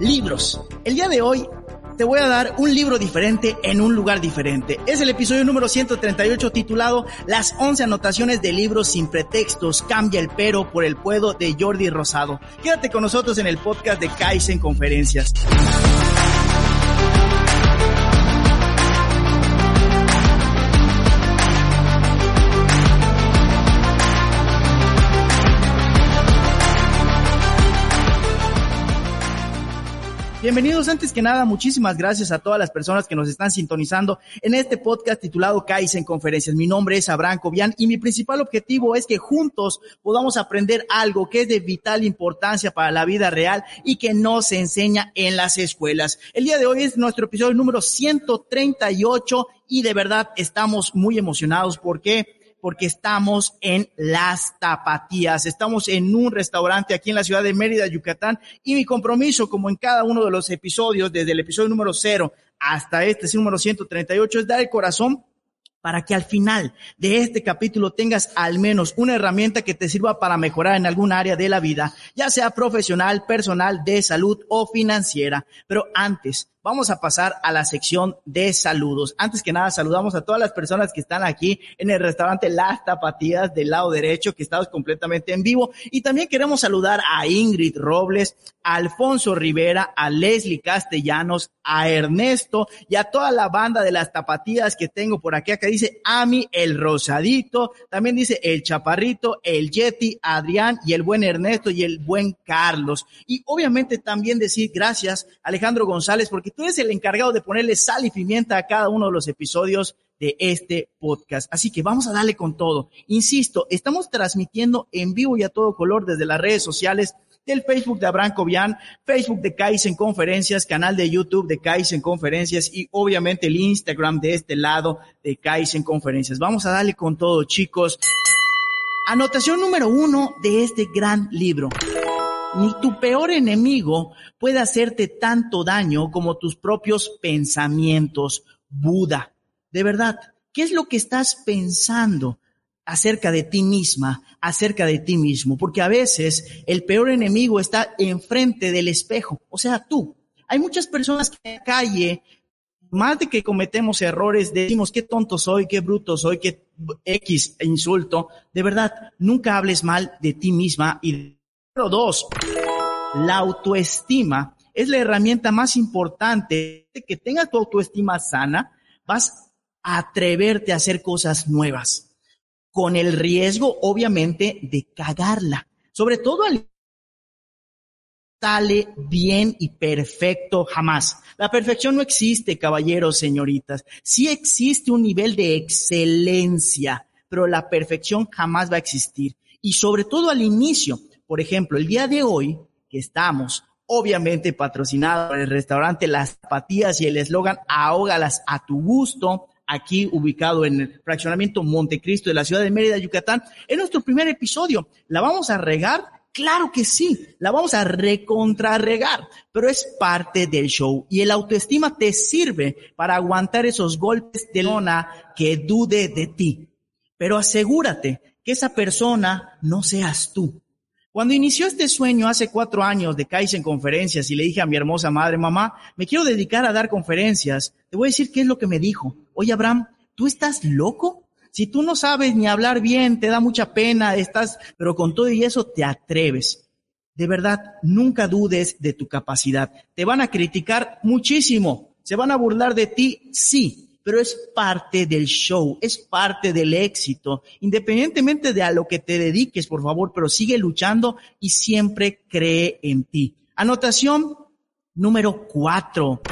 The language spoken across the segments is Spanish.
Libros. El día de hoy te voy a dar un libro diferente en un lugar diferente. Es el episodio número 138 titulado Las 11 anotaciones de libros sin pretextos, cambia el pero por el puedo de Jordi Rosado. Quédate con nosotros en el podcast de Kaizen Conferencias. Bienvenidos antes que nada, muchísimas gracias a todas las personas que nos están sintonizando en este podcast titulado Kaizen Conferencias. Mi nombre es Abraham Cobian y mi principal objetivo es que juntos podamos aprender algo que es de vital importancia para la vida real y que no se enseña en las escuelas. El día de hoy es nuestro episodio número 138 y de verdad estamos muy emocionados porque porque estamos en las tapatías. Estamos en un restaurante aquí en la ciudad de Mérida, Yucatán, y mi compromiso, como en cada uno de los episodios, desde el episodio número cero hasta este número 138, es dar el corazón para que al final de este capítulo tengas al menos una herramienta que te sirva para mejorar en algún área de la vida, ya sea profesional, personal, de salud o financiera. Pero antes, vamos a pasar a la sección de saludos. Antes que nada, saludamos a todas las personas que están aquí en el restaurante Las Tapatías del lado derecho, que estamos completamente en vivo. Y también queremos saludar a Ingrid Robles, a Alfonso Rivera, a Leslie Castellanos, a Ernesto y a toda la banda de las tapatías que tengo por aquí. Acá dice Ami, el Rosadito, también dice el Chaparrito, el Yeti, Adrián y el buen Ernesto y el buen Carlos. Y obviamente también decir gracias Alejandro González porque tú eres el encargado de ponerle sal y pimienta a cada uno de los episodios de este podcast. Así que vamos a darle con todo. Insisto, estamos transmitiendo en vivo y a todo color desde las redes sociales del Facebook de Abraham Cobian, Facebook de Kaizen Conferencias, canal de YouTube de Kaizen Conferencias y obviamente el Instagram de este lado de Kaizen Conferencias. Vamos a darle con todo, chicos. Anotación número uno de este gran libro. Ni tu peor enemigo puede hacerte tanto daño como tus propios pensamientos. Buda. De verdad, ¿qué es lo que estás pensando acerca de ti misma, acerca de ti mismo? Porque a veces el peor enemigo está enfrente del espejo, o sea, tú. Hay muchas personas que en la calle, más de que cometemos errores, decimos qué tonto soy, qué bruto soy, qué X insulto. De verdad, nunca hables mal de ti misma y dos, la autoestima es la herramienta más importante. Que tengas tu autoestima sana, vas a atreverte a hacer cosas nuevas, con el riesgo, obviamente, de cagarla. Sobre todo al sale bien y perfecto jamás. La perfección no existe, caballeros, señoritas. Sí existe un nivel de excelencia, pero la perfección jamás va a existir. Y sobre todo al inicio, por ejemplo, el día de hoy, que estamos obviamente patrocinados por el restaurante Las Zapatías y el eslogan Ahógalas a tu gusto, aquí ubicado en el fraccionamiento Montecristo de la ciudad de Mérida, Yucatán, es nuestro primer episodio. ¿La vamos a regar? Claro que sí, la vamos a recontrarregar, pero es parte del show y el autoestima te sirve para aguantar esos golpes de lona que dude de ti. Pero asegúrate que esa persona no seas tú. Cuando inició este sueño hace cuatro años de Kaizen Conferencias y le dije a mi hermosa madre, mamá, me quiero dedicar a dar conferencias, te voy a decir qué es lo que me dijo. Oye, Abraham, ¿tú estás loco? Si tú no sabes ni hablar bien, te da mucha pena, estás, pero con todo y eso te atreves. De verdad, nunca dudes de tu capacidad. Te van a criticar muchísimo. Se van a burlar de ti, sí, pero es parte del show, es parte del éxito, independientemente de a lo que te dediques, por favor, pero sigue luchando y siempre cree en ti. Anotación número cuatro.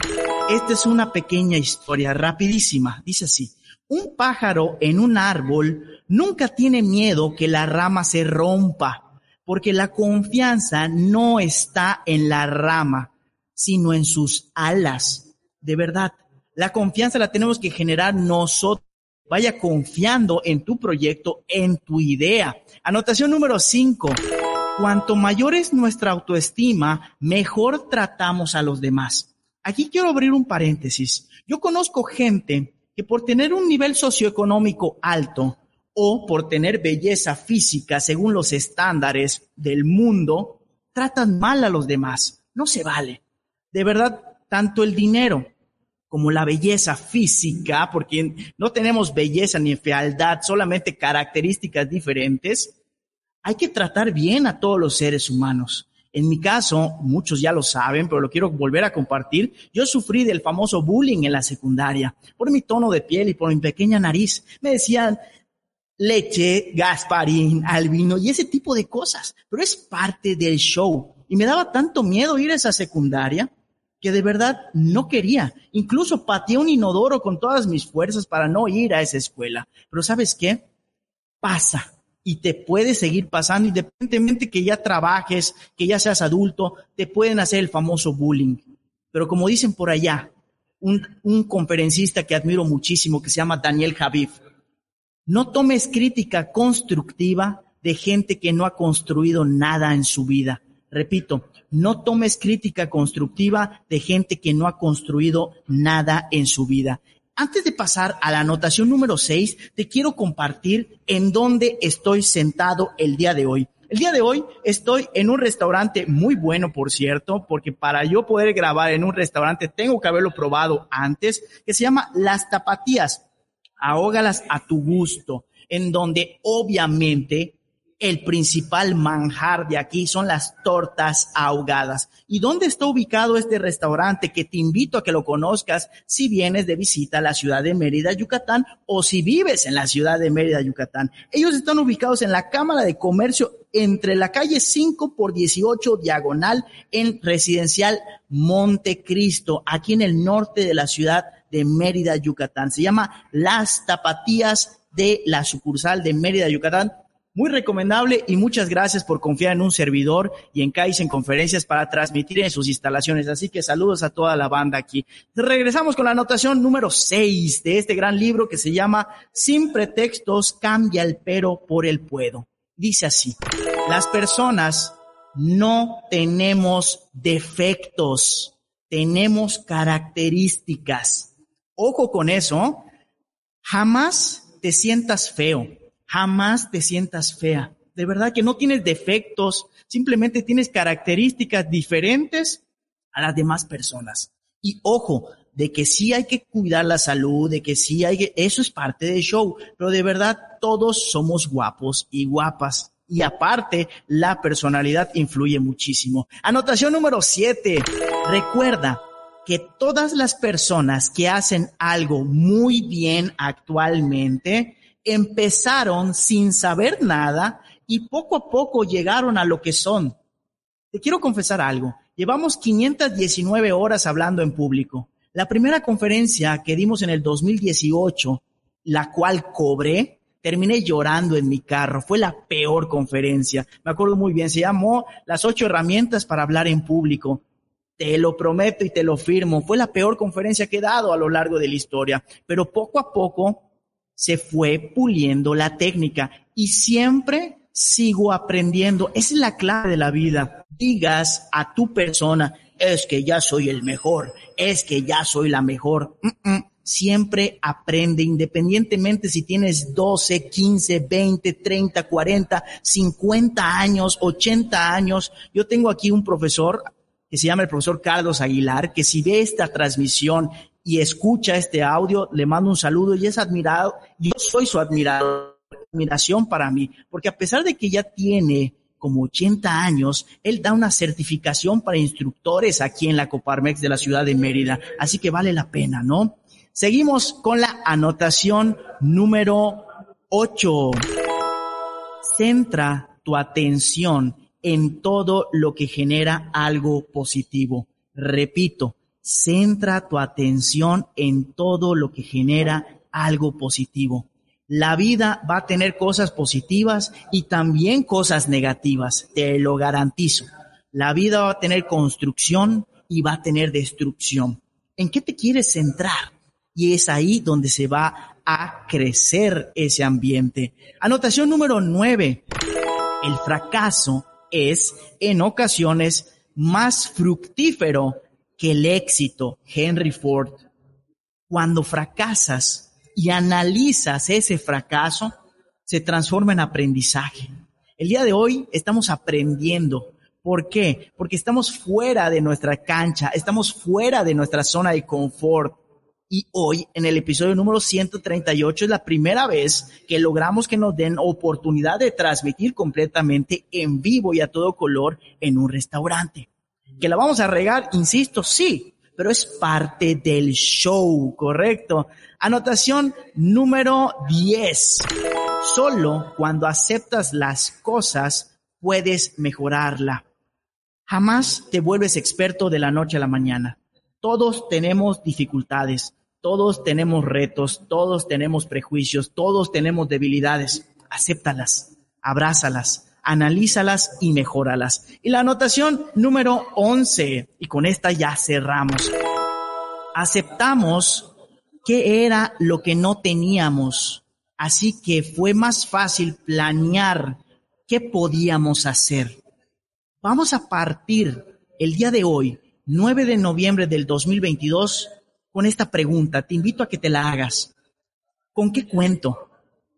Esta es una pequeña historia rapidísima. Dice así. Un pájaro en un árbol nunca tiene miedo que la rama se rompa, porque la confianza no está en la rama, sino en sus alas. De verdad, la confianza la tenemos que generar nosotros. Vaya confiando en tu proyecto, en tu idea. Anotación número cinco. Cuanto mayor es nuestra autoestima, mejor tratamos a los demás. Aquí quiero abrir un paréntesis. Yo conozco gente que por tener un nivel socioeconómico alto o por tener belleza física según los estándares del mundo, tratan mal a los demás. No se vale. De verdad, tanto el dinero como la belleza física, porque no tenemos belleza ni fealdad, solamente características diferentes, hay que tratar bien a todos los seres humanos. En mi caso, muchos ya lo saben, pero lo quiero volver a compartir. Yo sufrí del famoso bullying en la secundaria por mi tono de piel y por mi pequeña nariz. Me decían leche, Gasparín, albino y ese tipo de cosas, pero es parte del show. Y me daba tanto miedo ir a esa secundaria que de verdad no quería. Incluso pateé un inodoro con todas mis fuerzas para no ir a esa escuela. Pero ¿sabes qué? Pasa y te puede seguir pasando, independientemente que ya trabajes, que ya seas adulto, te pueden hacer el famoso bullying. Pero como dicen por allá, un, conferencista que admiro muchísimo, que se llama Daniel Javif, no tomes crítica constructiva de gente que no ha construido nada en su vida. Repito, no tomes crítica constructiva de gente que no ha construido nada en su vida. Antes de pasar a la anotación número 6, te quiero compartir en dónde estoy sentado el día de hoy. El día de hoy estoy en un restaurante muy bueno, por cierto, porque para yo poder grabar en un restaurante tengo que haberlo probado antes, que se llama Las Tapatías. Ahógalas a tu gusto, en donde obviamente el principal manjar de aquí son las tortas ahogadas. ¿Y dónde está ubicado este restaurante? Que te invito a que lo conozcas si vienes de visita a la ciudad de Mérida, Yucatán, o si vives en la ciudad de Mérida, Yucatán. Ellos están ubicados en la Cámara de Comercio entre la calle 5 por 18 diagonal en Residencial Montecristo, aquí en el norte de la ciudad de Mérida, Yucatán. Se llama Las Tapatías de la sucursal de Mérida, Yucatán muy recomendable y muchas gracias por confiar en un servidor y en en Conferencias para transmitir en sus instalaciones. Así que saludos a toda la banda aquí. Regresamos con la anotación número 6 de este gran libro que se llama Sin pretextos, cambia el pero por el puedo. Dice así, las personas no tenemos defectos, tenemos características. Ojo con eso, jamás te sientas feo Jamás te sientas fea. De verdad que no tienes defectos, simplemente tienes características diferentes a las demás personas. Y ojo, de que sí hay que cuidar la salud, de que sí hay que, eso es parte del show, pero de verdad todos somos guapos y guapas. Y aparte, la personalidad influye muchísimo. Anotación número siete. Recuerda que todas las personas que hacen algo muy bien actualmente empezaron sin saber nada y poco a poco llegaron a lo que son. Te quiero confesar algo. Llevamos 519 horas hablando en público. La primera conferencia que dimos en el 2018, la cual cobré, terminé llorando en mi carro. Fue la peor conferencia. Me acuerdo muy bien. Se llamó Las ocho herramientas para hablar en público. Te lo prometo y te lo firmo. Fue la peor conferencia que he dado a lo largo de la historia. Pero poco a poco se fue puliendo la técnica y siempre sigo aprendiendo. Esa es la clave de la vida. Digas a tu persona, es que ya soy el mejor, es que ya soy la mejor. Siempre aprende, independientemente si tienes 12, 15, 20, 30, 40, 50 años, 80 años. Yo tengo aquí un profesor que se llama el profesor Carlos Aguilar, que si ve esta transmisión y escucha este audio, le mando un saludo y es admirado, yo soy su admirador, admiración para mí, porque a pesar de que ya tiene como 80 años, él da una certificación para instructores aquí en la Coparmex de la ciudad de Mérida, así que vale la pena, ¿no? Seguimos con la anotación número 8. Centra tu atención en todo lo que genera algo positivo. Repito, centra tu atención en todo lo que genera algo positivo. La vida va a tener cosas positivas y también cosas negativas, te lo garantizo. La vida va a tener construcción y va a tener destrucción. ¿En qué te quieres centrar? Y es ahí donde se va a crecer ese ambiente. Anotación número nueve. El fracaso es en ocasiones más fructífero que el éxito. Henry Ford. Cuando fracasas y analizas ese fracaso, se transforma en aprendizaje. El día de hoy estamos aprendiendo. ¿Por qué? Porque estamos fuera de nuestra cancha, estamos fuera de nuestra zona de confort. Y hoy, en el episodio número 138, es la primera vez que logramos que nos den oportunidad de transmitir completamente en vivo y a todo color en un restaurante. Que la vamos a regar, insisto, sí, pero es parte del show, ¿correcto? Anotación número 10. Solo cuando aceptas las cosas puedes mejorarla. Jamás te vuelves experto de la noche a la mañana. Todos tenemos dificultades, todos tenemos retos, todos tenemos prejuicios, todos tenemos debilidades. Acéptalas, abrázalas, analízalas y mejóralas. Y la anotación número 11, y con esta ya cerramos. Aceptamos qué era lo que no teníamos, así que fue más fácil planear qué podíamos hacer. Vamos a partir el día de hoy, 9 de noviembre del 2022, con esta pregunta. Te invito a que te la hagas. ¿Con qué cuento?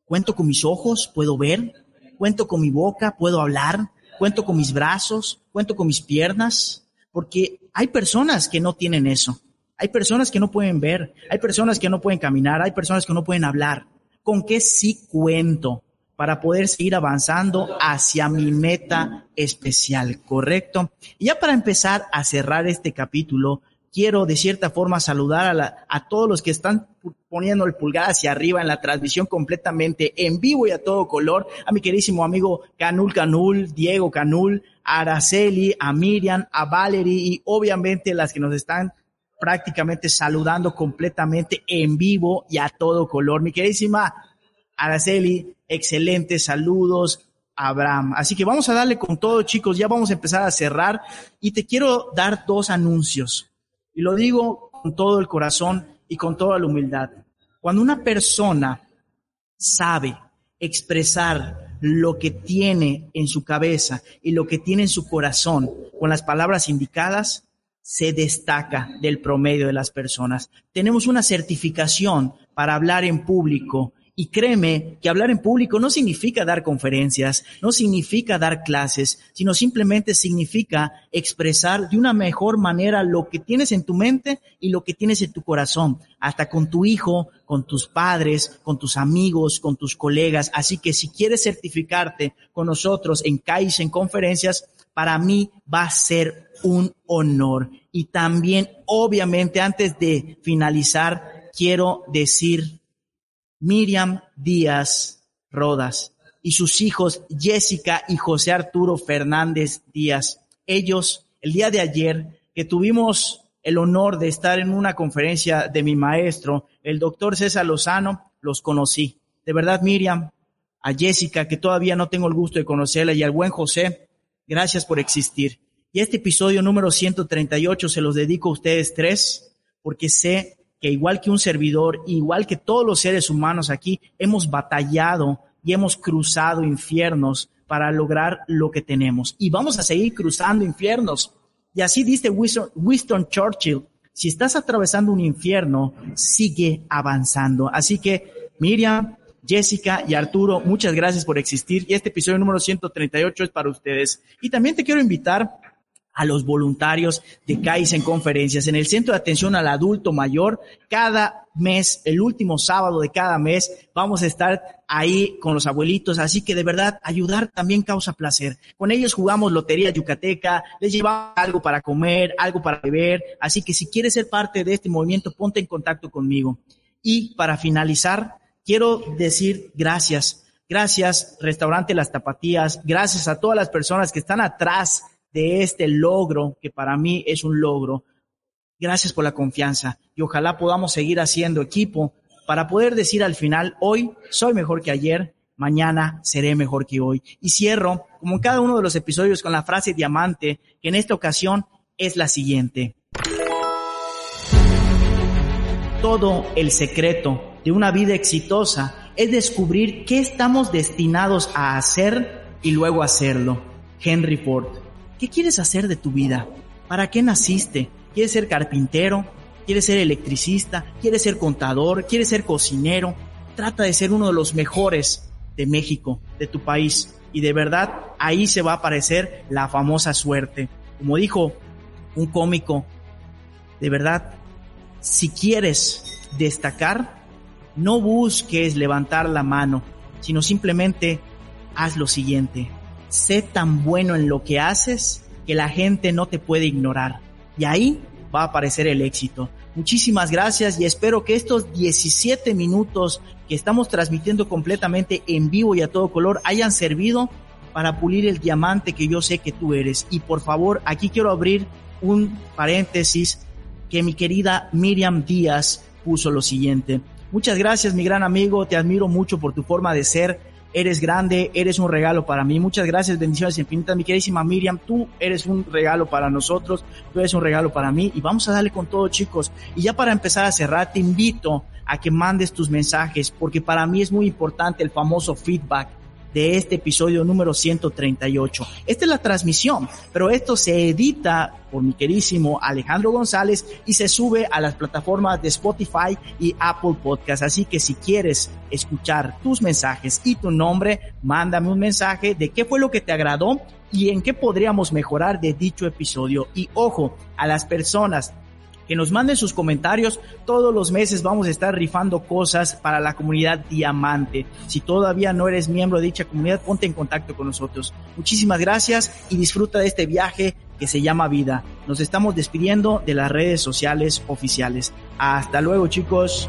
¿Cuento con mis ojos? ¿Puedo ver? ¿Cuento con mi boca? ¿Puedo hablar? ¿Cuento con mis brazos? ¿Cuento con mis piernas? Porque hay personas que no tienen eso. Hay personas que no pueden ver, hay personas que no pueden caminar, hay personas que no pueden hablar. ¿Con qué sí cuento para poder seguir avanzando hacia mi meta especial? ¿Correcto? Y ya para empezar a cerrar este capítulo, quiero de cierta forma saludar a, a todos los que están poniendo el pulgar hacia arriba en la transmisión completamente en vivo y a todo color, a mi queridísimo amigo Canul Canul, Diego Canul, a Araceli, a Miriam, a Valerie y obviamente las que nos están prácticamente saludando completamente en vivo y a todo color. Mi queridísima Araceli, excelentes saludos. Abraham. Así que vamos a darle con todo, chicos. Ya vamos a empezar a cerrar y te quiero dar dos anuncios. Y lo digo con todo el corazón y con toda la humildad. Cuando una persona sabe expresar lo que tiene en su cabeza y lo que tiene en su corazón con las palabras indicadas, se destaca del promedio de las personas. Tenemos una certificación para hablar en público y créeme que hablar en público no significa dar conferencias, no significa dar clases, sino simplemente significa expresar de una mejor manera lo que tienes en tu mente y lo que tienes en tu corazón, hasta con tu hijo, con tus padres, con tus amigos, con tus colegas. Así que si quieres certificarte con nosotros en CAIS, en conferencias, para mí va a ser un honor. Y también, obviamente, antes de finalizar, quiero decir Miriam Díaz Rodas y sus hijos Jessica y José Arturo Fernández Díaz. Ellos, el día de ayer, que tuvimos el honor de estar en una conferencia de mi maestro, el doctor César Lozano, los conocí. De verdad, Miriam, a Jessica, que todavía no tengo el gusto de conocerla, y al buen José, Gracias por existir. Y este episodio número 138 se los dedico a ustedes tres, porque sé que igual que un servidor, igual que todos los seres humanos aquí, hemos batallado y hemos cruzado infiernos para lograr lo que tenemos. Y vamos a seguir cruzando infiernos. Y así dice Winston, Churchill, si estás atravesando un infierno, sigue avanzando. Así que, Miriam, Jessica y Arturo, muchas gracias por existir y este episodio número 138 es para ustedes. Y también te quiero invitar a los voluntarios de CAIS en conferencias en el Centro de Atención al Adulto Mayor. Cada mes, el último sábado de cada mes, vamos a estar ahí con los abuelitos. Así que de verdad, ayudar también causa placer. Con ellos jugamos Lotería Yucateca, les llevamos algo para comer, algo para beber. Así que si quieres ser parte de este movimiento, ponte en contacto conmigo. Y para finalizar, quiero decir gracias. Gracias, Restaurante Las Tapatías. Gracias a todas las personas que están atrás de este logro, que para mí es un logro. Gracias por la confianza y ojalá podamos seguir haciendo equipo para poder decir al final, hoy soy mejor que ayer, mañana seré mejor que hoy. Y cierro, como en cada uno de los episodios, con la frase diamante, que en esta ocasión es la siguiente. Todo el secreto de una vida exitosa es descubrir qué estamos destinados a hacer y luego hacerlo. Henry Ford. ¿Qué quieres hacer de tu vida? ¿Para qué naciste? ¿Quieres ser carpintero? ¿Quieres ser electricista? ¿Quieres ser contador? ¿Quieres ser cocinero? Trata de ser uno de los mejores de México, de tu país. Y de verdad, ahí se va a aparecer la famosa suerte. Como dijo un cómico, de verdad, si quieres destacar, no busques levantar la mano, sino simplemente haz lo siguiente. Sé tan bueno en lo que haces que la gente no te puede ignorar. Y ahí va a aparecer el éxito. Muchísimas gracias y espero que estos 17 minutos que estamos transmitiendo completamente en vivo y a todo color hayan servido para pulir el diamante que yo sé que tú eres. Y por favor, aquí quiero abrir un paréntesis que mi querida Miriam Díaz puso lo siguiente. Muchas gracias, mi gran amigo, te admiro mucho por tu forma de ser. Eres grande, eres un regalo para mí. Muchas gracias, bendiciones infinitas. Mi queridísima Miriam, tú eres un regalo para nosotros, tú eres un regalo para mí y vamos a darle con todo, chicos. Y ya para empezar a cerrar, te invito a que mandes tus mensajes porque para mí es muy importante el famoso feedback de este episodio número 138. Esta es la transmisión, pero esto se edita por mi querísimo Alejandro González y se sube a las plataformas de Spotify y Apple Podcast. Así que si quieres escuchar tus mensajes y tu nombre, mándame un mensaje de qué fue lo que te agradó y en qué podríamos mejorar de dicho episodio. Y ojo, a las personas que nos manden sus comentarios. Todos los meses vamos a estar rifando cosas para la comunidad Diamante. Si todavía no eres miembro de dicha comunidad, ponte en contacto con nosotros. Muchísimas gracias y disfruta de este viaje que se llama vida. Nos estamos despidiendo de las redes sociales oficiales. Hasta luego chicos.